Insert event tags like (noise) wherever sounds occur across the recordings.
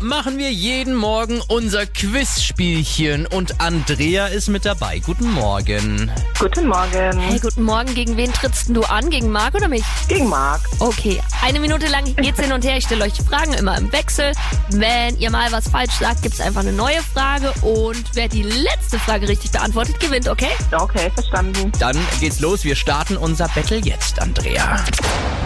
machen wir jeden Morgen unser Quizspielchen und Andrea ist mit dabei. Guten Morgen. Guten Morgen. Hey, guten Morgen. Gegen wen trittst du an? Gegen Marc oder mich? Gegen Marc. Okay, eine Minute lang geht's hin und her. Ich stelle euch Fragen immer im Wechsel. Wenn ihr mal was falsch sagt, gibt's einfach eine neue Frage. Und wer die letzte Frage richtig beantwortet, gewinnt, okay? Okay, verstanden. Dann geht's los. Wir starten unser Battle jetzt, Andrea.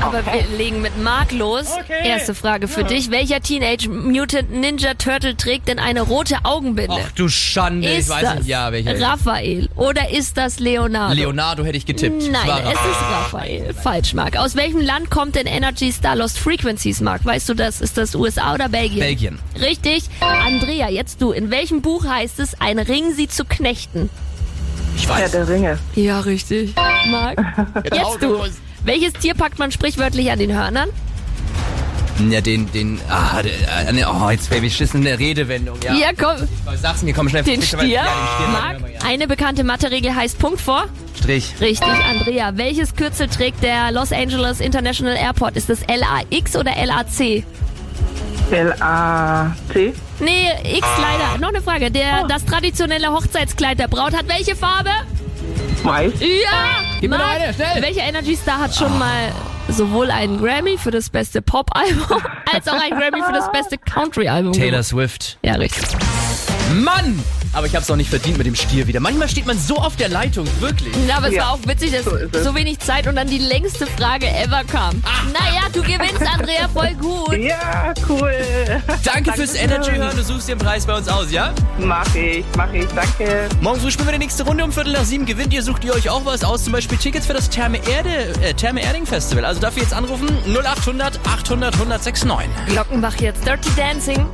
Aber Okay. wir legen mit Marc los. Okay. Erste Frage für dich. Welcher Teenage Mutant Ninja Turtle trägt denn eine rote Augenbinde? Ach du Schande. ist ich weiß das nicht. Ja, welcher. Raphael oder ist das Leonardo? Leonardo hätte ich getippt. Nein, War es ist Raphael. Falsch, Marc. Aus welchem Land kommt denn Energy Star Lost Frequencies, Marc? Weißt du das? Ist das USA oder Belgien? Belgien. Richtig. Andrea, jetzt du. In welchem Buch heißt es, ein Ring sie zu knechten? Ich Herr weiß. der Ringe. Ja, richtig. Marc, (laughs) jetzt du. Welches Tier packt man sprichwörtlich an den Hörnern? Ja, den, den, ah, der, äh, ne, oh, jetzt wäre ich schissen eine Redewendung. Ja, Ja, komm. Ich sag's mir, komm schnell. Den Stier. Stier. Ja, den Stier. Marc, eine bekannte Mathe-Regel heißt Punkt vor. Strich. Richtig, Andrea. Welches Kürzel trägt der Los Angeles International Airport? Ist das LAX oder LAC? L-A-C. Nee, X leider. Noch eine Frage. Der, das traditionelle Hochzeitskleid der Braut hat welche Farbe? Weiß. Ja! Gib mir noch Marc, eine, schnell. Welcher Energy Star hat schon mal sowohl einen Grammy für das beste Pop-Album (laughs) als auch einen Grammy für das beste Country-Album? Taylor? Swift. Ja, richtig. Mann! Aber ich hab's auch nicht verdient mit dem Stier wieder. Manchmal steht man so auf der Leitung, wirklich. Ja, aber es Ja, war auch witzig, dass so so wenig Zeit und dann die längste Frage ever kam. Naja, du gewinnst, Andrea, voll gut. Ja, cool. Danke fürs Dankeschön. Energy hören. Du suchst den Preis bei uns aus, ja? Mach ich, mach ich. Danke. Morgen früh spielen wir die nächste Runde um Viertel nach sieben. Gewinnt ihr, sucht ihr euch auch was aus. Zum Beispiel Tickets für das Therme Erde, äh, Therme Erding Festival. Also dafür jetzt anrufen 0800 800 1069. Glockenbach jetzt. Dirty Dancing.